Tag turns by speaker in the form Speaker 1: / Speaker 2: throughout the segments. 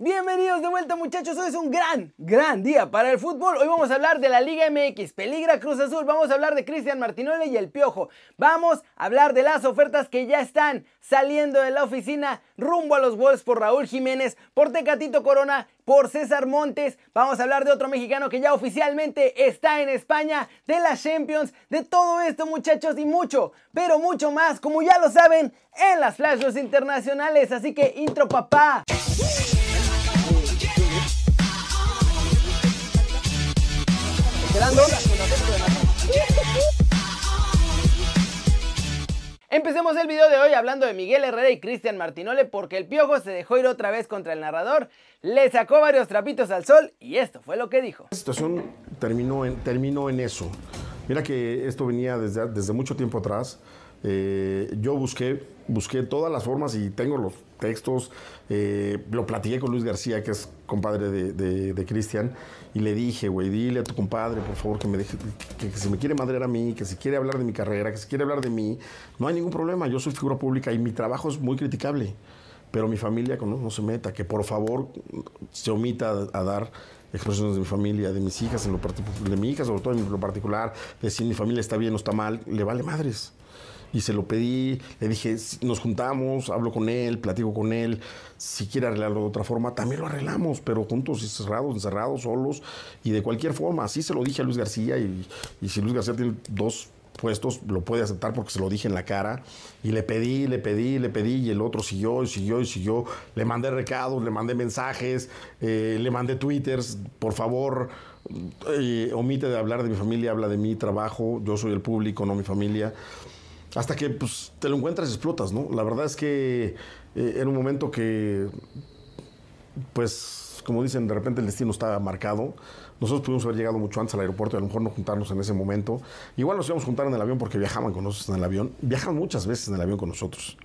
Speaker 1: Bienvenidos de vuelta muchachos, hoy es un gran, gran día para el fútbol. Hoy vamos a hablar de la Liga MX, peligra Cruz Azul, vamos a hablar de Cristian Martinole y el Piojo. Vamos a hablar de las ofertas que ya están saliendo de la oficina rumbo a los Wolves por Raúl Jiménez, por Tecatito Corona, por César Montes. Vamos a hablar de otro mexicano que ya oficialmente está en España, de las Champions, de todo esto muchachos y mucho, pero mucho más, como ya lo saben, en las flashes internacionales. Así que intro papá. Empecemos el video de hoy hablando de Miguel Herrera y Cristian Martinole porque el Piojo se dejó ir otra vez contra el narrador, le sacó varios trapitos al sol y esto fue lo que dijo.
Speaker 2: La situación terminó en, terminó en eso. Mira que esto venía desde, desde mucho tiempo atrás. Eh, yo busqué, busqué todas las formas y tengo los textos. Eh, lo platiqué con Luis García, que es compadre de, Cristian, y le dije, güey, dile a tu compadre, por favor, que me deje, que, si me quiere madrear a mí, que si quiere hablar de mi carrera, que si quiere hablar de mí, no hay ningún problema. Yo soy figura pública y mi trabajo es muy criticable. Pero mi familia no, no se meta, que por favor se omita a, a dar expresiones de mi familia, de mis hijas, de mi hija sobre todo en lo particular, de si mi familia está bien o está mal, le vale madres y se lo pedí, le dije, nos juntamos, hablo con él, platico con él, si quiere arreglarlo de otra forma, también lo arreglamos, pero juntos y cerrados, encerrados, solos, y de cualquier forma, así se lo dije a Luis García, y, si Luis García tiene dos puestos, lo puede aceptar porque se lo dije en la cara, y le pedí, le pedí, le pedí, y el otro siguió, y siguió, y siguió, le mandé recados, le mandé mensajes, eh, le mandé twitters, por favor, eh, omite de hablar de mi familia, habla de mi trabajo, yo soy el público, no mi familia hasta que pues, te lo encuentras y explotas, ¿no? La verdad es que eh, era un momento que, pues, como dicen, de repente el destino estaba marcado. Nosotros pudimos haber llegado mucho antes al aeropuerto y a lo mejor no juntarnos en ese momento. Igual nos íbamos a juntar en el avión porque viajaban con nosotros en el avión. Viajan muchas veces en el avión con nosotros.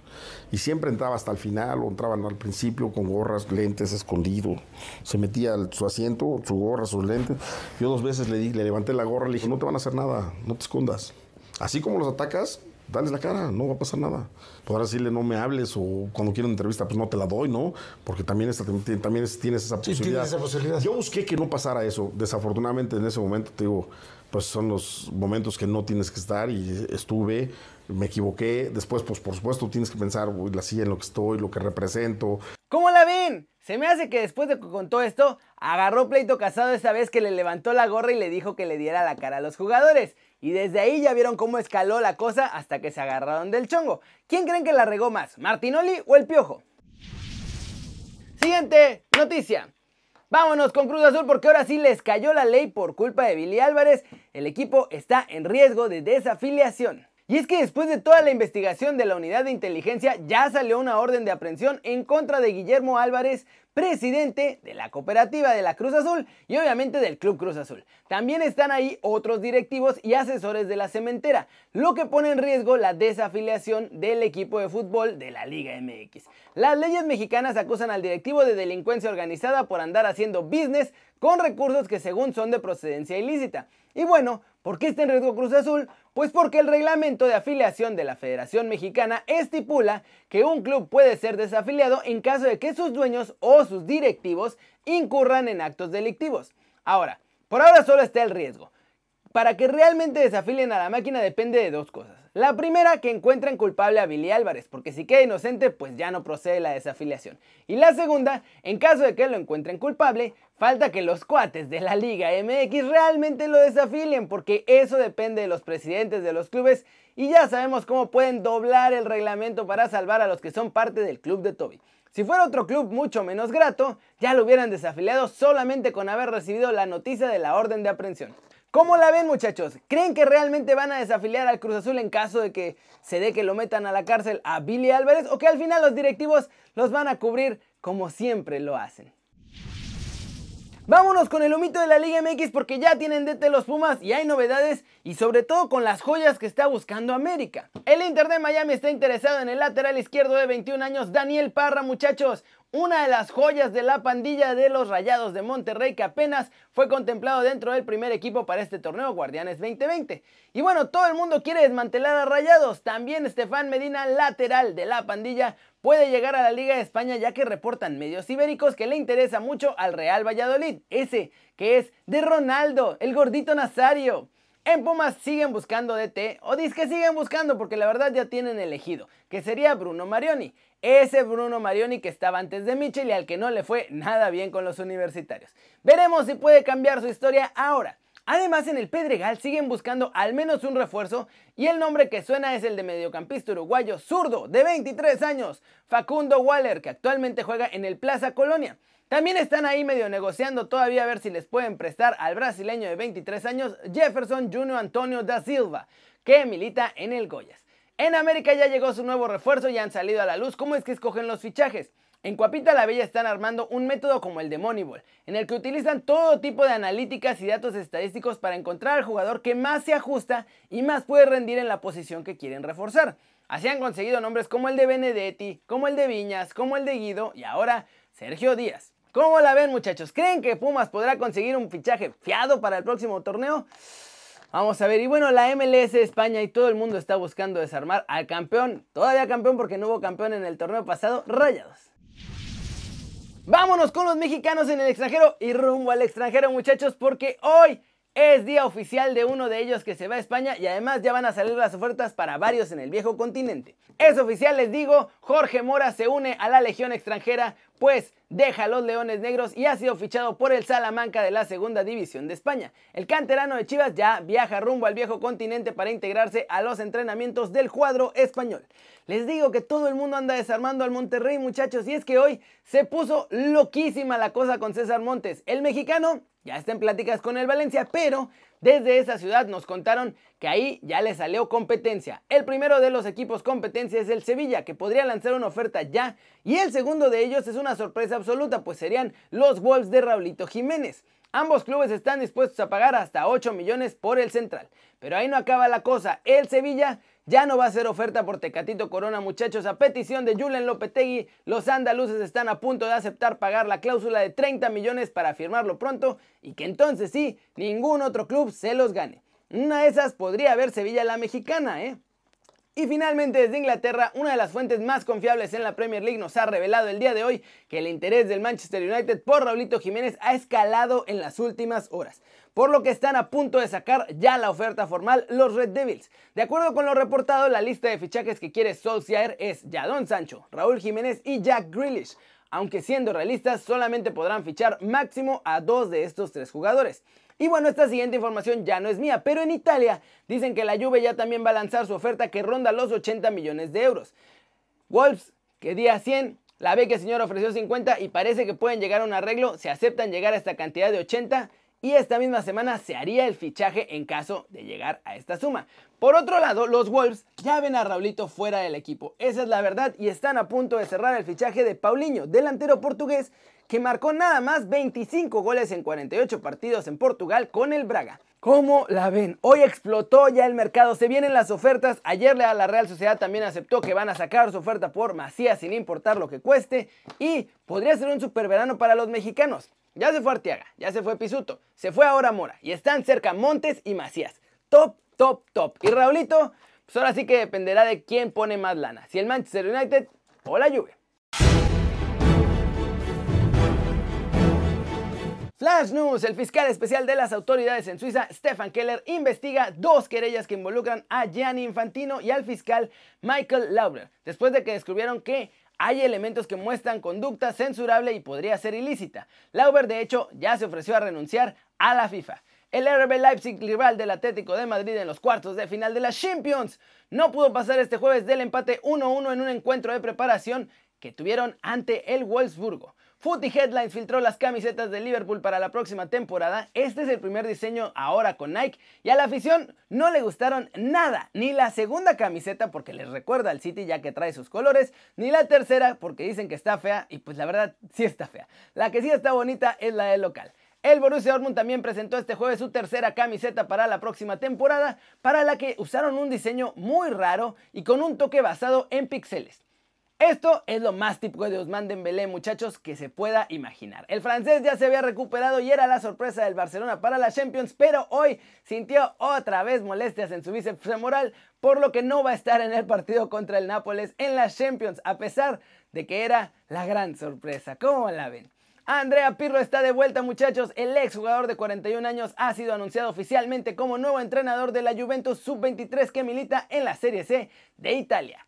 Speaker 2: Y siempre entraba hasta el final o entraban al principio con gorras, lentes, escondido. Se metía su asiento, su gorra, sus lentes. Yo dos veces le, di, le levanté la gorra y le dije, no te van a hacer nada, no te escondas. Así como los atacas, dale la cara, no va a pasar nada. Podrás decirle no me hables o cuando quiero una entrevista pues no te la doy, ¿no? Porque también, también tienes, esa, posibilidad. esa posibilidad. Yo busqué que no pasara eso. Desafortunadamente en ese momento, te digo, pues son los momentos que no tienes que estar y estuve, me equivoqué. Después, pues por supuesto, tienes que pensar la silla en lo que estoy, lo que represento.
Speaker 1: ¿Cómo la ven? Se me hace que después de que contó esto, agarró pleito casado esa vez que le levantó la gorra y le dijo que le diera la cara a los jugadores. Y desde ahí ya vieron cómo escaló la cosa hasta que se agarraron del chongo. ¿Quién creen que la regó más, Martinoli o el Piojo? Siguiente noticia. Vámonos con Cruz Azul porque ahora sí les cayó la ley por culpa de Billy Álvarez. El equipo está en riesgo de desafiliación. Y es que después de toda la investigación de la unidad de inteligencia ya salió una orden de aprehensión en contra de Guillermo Álvarez, presidente de la cooperativa de la Cruz Azul y obviamente del Club Cruz Azul. También están ahí otros directivos y asesores de la cementera, lo que pone en riesgo la desafiliación del equipo de fútbol de la Liga MX. Las leyes mexicanas acusan al directivo de delincuencia organizada por andar haciendo business con recursos que según son de procedencia ilícita. Y bueno, ¿por qué está en riesgo Cruz Azul? Pues porque el reglamento de afiliación de la Federación Mexicana estipula que un club puede ser desafiliado en caso de que sus dueños o sus directivos incurran en actos delictivos. Ahora, por ahora solo está el riesgo. Para que realmente desafilien a la máquina depende de dos cosas. La primera, que encuentren culpable a Billy Álvarez, porque si queda inocente, pues ya no procede la desafiliación. Y la segunda, en caso de que lo encuentren culpable, falta que los cuates de la Liga MX realmente lo desafilien, porque eso depende de los presidentes de los clubes y ya sabemos cómo pueden doblar el reglamento para salvar a los que son parte del club de Toby. Si fuera otro club mucho menos grato, ya lo hubieran desafiliado solamente con haber recibido la noticia de la orden de aprehensión. ¿Cómo la ven muchachos? ¿Creen que realmente van a desafiliar al Cruz Azul en caso de que se dé que lo metan a la cárcel a Billy Álvarez o que al final los directivos los van a cubrir como siempre lo hacen? Vámonos con el humito de la Liga MX porque ya tienen DT los Pumas y hay novedades y sobre todo con las joyas que está buscando América. El Inter de Miami está interesado en el lateral izquierdo de 21 años Daniel Parra muchachos, una de las joyas de la pandilla de los Rayados de Monterrey que apenas fue contemplado dentro del primer equipo para este torneo Guardianes 2020. Y bueno, todo el mundo quiere desmantelar a Rayados, también Estefan Medina, lateral de la pandilla, puede llegar a la Liga de España ya que reportan medios ibéricos que le interesa mucho al Real Valladolid, ese que es de Ronaldo, el gordito Nazario. En Pumas siguen buscando DT, o dice que siguen buscando porque la verdad ya tienen elegido, que sería Bruno Marioni. Ese Bruno Marioni que estaba antes de Michel y al que no le fue nada bien con los universitarios. Veremos si puede cambiar su historia ahora. Además, en el Pedregal siguen buscando al menos un refuerzo y el nombre que suena es el de mediocampista uruguayo zurdo de 23 años, Facundo Waller, que actualmente juega en el Plaza Colonia. También están ahí medio negociando todavía a ver si les pueden prestar al brasileño de 23 años Jefferson Junior Antonio da Silva, que milita en el Goyas. En América ya llegó su nuevo refuerzo y han salido a la luz cómo es que escogen los fichajes. En Cuapita la Bella están armando un método como el de Moneyball, en el que utilizan todo tipo de analíticas y datos estadísticos para encontrar al jugador que más se ajusta y más puede rendir en la posición que quieren reforzar. Así han conseguido nombres como el de Benedetti, como el de Viñas, como el de Guido y ahora Sergio Díaz. ¿Cómo la ven muchachos? ¿Creen que Pumas podrá conseguir un fichaje fiado para el próximo torneo? Vamos a ver, y bueno, la MLS España y todo el mundo está buscando desarmar al campeón, todavía campeón porque no hubo campeón en el torneo pasado, Rayados. Vámonos con los mexicanos en el extranjero y rumbo al extranjero muchachos porque hoy es día oficial de uno de ellos que se va a España y además ya van a salir las ofertas para varios en el viejo continente. Es oficial, les digo, Jorge Mora se une a la Legión extranjera, pues deja los Leones Negros y ha sido fichado por el Salamanca de la Segunda División de España. El canterano de Chivas ya viaja rumbo al viejo continente para integrarse a los entrenamientos del cuadro español. Les digo que todo el mundo anda desarmando al Monterrey, muchachos, y es que hoy se puso loquísima la cosa con César Montes. El mexicano ya está en pláticas con el Valencia, pero desde esa ciudad nos contaron que ahí ya le salió competencia. El primero de los equipos competencia es el Sevilla, que podría lanzar una oferta ya, y el segundo de ellos es una sorpresa absoluta, pues serían los Wolves de Raulito Jiménez. Ambos clubes están dispuestos a pagar hasta 8 millones por el central. Pero ahí no acaba la cosa. El Sevilla ya no va a ser oferta por Tecatito Corona, muchachos. A petición de Julen Lopetegui, los andaluces están a punto de aceptar pagar la cláusula de 30 millones para firmarlo pronto y que entonces sí, ningún otro club se los gane. Una de esas podría haber Sevilla la mexicana, ¿eh? Y finalmente desde Inglaterra, una de las fuentes más confiables en la Premier League nos ha revelado el día de hoy que el interés del Manchester United por Raulito Jiménez ha escalado en las últimas horas, por lo que están a punto de sacar ya la oferta formal los Red Devils. De acuerdo con lo reportado, la lista de fichajes que quiere Solskjaer es Jadon Sancho, Raúl Jiménez y Jack Grealish, aunque siendo realistas solamente podrán fichar máximo a dos de estos tres jugadores. Y bueno, esta siguiente información ya no es mía, pero en Italia dicen que la Juve ya también va a lanzar su oferta que ronda los 80 millones de euros. Wolves, que día 100, la que señor ofreció 50 y parece que pueden llegar a un arreglo, se aceptan llegar a esta cantidad de 80 y esta misma semana se haría el fichaje en caso de llegar a esta suma. Por otro lado, los Wolves ya ven a Raulito fuera del equipo, esa es la verdad y están a punto de cerrar el fichaje de Paulinho, delantero portugués que marcó nada más 25 goles en 48 partidos en Portugal con el Braga. ¿Cómo la ven? Hoy explotó ya el mercado, se vienen las ofertas. Ayer la Real Sociedad también aceptó que van a sacar su oferta por Macías sin importar lo que cueste. Y podría ser un super verano para los mexicanos. Ya se fue Arteaga, ya se fue Pisuto, se fue ahora Mora. Y están cerca Montes y Macías. Top, top, top. Y Raulito, pues ahora sí que dependerá de quién pone más lana. Si el Manchester United o la Juve. Flash News, el fiscal especial de las autoridades en Suiza, Stefan Keller, investiga dos querellas que involucran a Gianni Infantino y al fiscal Michael Lauber, después de que descubrieron que hay elementos que muestran conducta censurable y podría ser ilícita. Lauber, de hecho, ya se ofreció a renunciar a la FIFA. El RB Leipzig, rival del Atlético de Madrid en los cuartos de final de la Champions, no pudo pasar este jueves del empate 1-1 en un encuentro de preparación que tuvieron ante el Wolfsburgo. Footy Headlines filtró las camisetas de Liverpool para la próxima temporada. Este es el primer diseño ahora con Nike y a la afición no le gustaron nada, ni la segunda camiseta porque les recuerda al City ya que trae sus colores, ni la tercera porque dicen que está fea y pues la verdad sí está fea. La que sí está bonita es la del local. El Borussia Dortmund también presentó este jueves su tercera camiseta para la próxima temporada, para la que usaron un diseño muy raro y con un toque basado en píxeles. Esto es lo más típico de Ousmane Dembélé, muchachos, que se pueda imaginar. El francés ya se había recuperado y era la sorpresa del Barcelona para la Champions, pero hoy sintió otra vez molestias en su bíceps femoral, por lo que no va a estar en el partido contra el Nápoles en la Champions, a pesar de que era la gran sorpresa. ¿Cómo la ven? Andrea Pirlo está de vuelta muchachos, el ex jugador de 41 años ha sido anunciado oficialmente como nuevo entrenador de la Juventus Sub-23 que milita en la Serie C de Italia.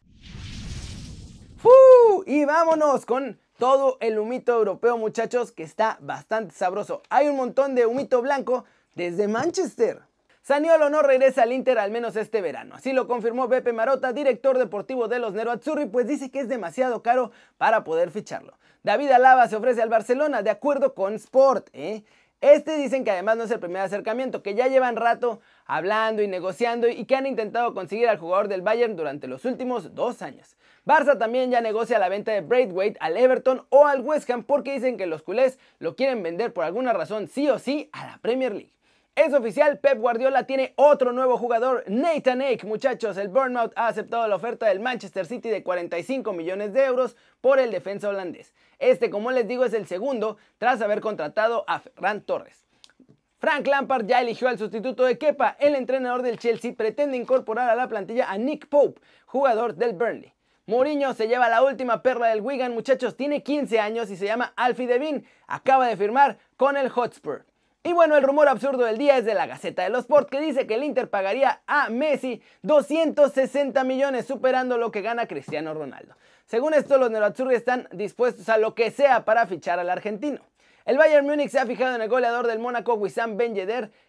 Speaker 1: Y vámonos con todo el humito europeo, muchachos, que está bastante sabroso. Hay un montón de humito blanco desde Manchester. Saniolo no regresa al Inter al menos este verano. Así lo confirmó Beppe Marotta, director deportivo de los Nero Azzurri, pues dice que es demasiado caro para poder ficharlo. David Alaba se ofrece al Barcelona de acuerdo con Sport. ¿eh? Este dicen que además no es el primer acercamiento, que ya llevan rato hablando y negociando y que han intentado conseguir al jugador del Bayern durante los últimos dos años. Barça también ya negocia la venta de Braithwaite al Everton o al West Ham porque dicen que los culés lo quieren vender por alguna razón sí o sí a la Premier League. Es oficial, Pep Guardiola tiene otro nuevo jugador, Nathan Ake. Muchachos, el Bournemouth ha aceptado la oferta del Manchester City de 45 millones de euros por el defensa holandés. Este, como les digo, es el segundo tras haber contratado a Ferran Torres. Frank Lampard ya eligió al sustituto de Kepa. El entrenador del Chelsea pretende incorporar a la plantilla a Nick Pope, jugador del Burnley. Mourinho se lleva la última perla del Wigan, muchachos, tiene 15 años y se llama Alfie Devin. Acaba de firmar con el Hotspur. Y bueno, el rumor absurdo del día es de la Gaceta de los Sport que dice que el Inter pagaría a Messi 260 millones, superando lo que gana Cristiano Ronaldo. Según esto, los Nerazzurri están dispuestos a lo que sea para fichar al argentino. El Bayern Múnich se ha fijado en el goleador del Mónaco, Wissam Ben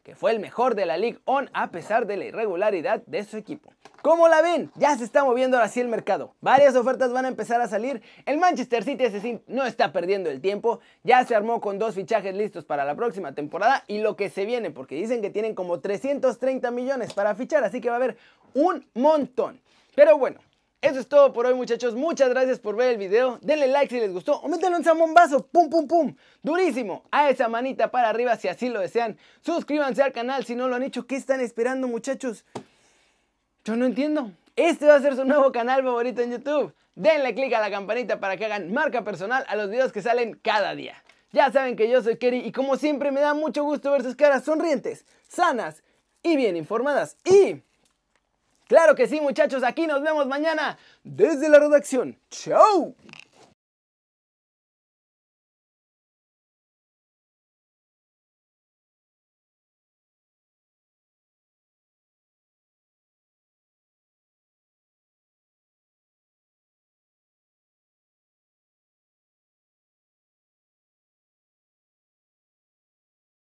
Speaker 1: que fue el mejor de la Ligue On a pesar de la irregularidad de su equipo. ¿Cómo la ven? Ya se está moviendo ahora sí el mercado. Varias ofertas van a empezar a salir. El Manchester City no está perdiendo el tiempo. Ya se armó con dos fichajes listos para la próxima temporada y lo que se viene, porque dicen que tienen como 330 millones para fichar, así que va a haber un montón. Pero bueno, eso es todo por hoy muchachos, muchas gracias por ver el video, denle like si les gustó o métanle un zambombazo, pum pum pum, durísimo, a esa manita para arriba si así lo desean, suscríbanse al canal si no lo han hecho, ¿qué están esperando muchachos? Yo no entiendo, este va a ser su nuevo canal favorito en YouTube, denle click a la campanita para que hagan marca personal a los videos que salen cada día. Ya saben que yo soy Kerry y como siempre me da mucho gusto ver sus caras sonrientes, sanas y bien informadas. Y... Claro que sí, muchachos, aquí nos vemos mañana desde la redacción. ¡Chao!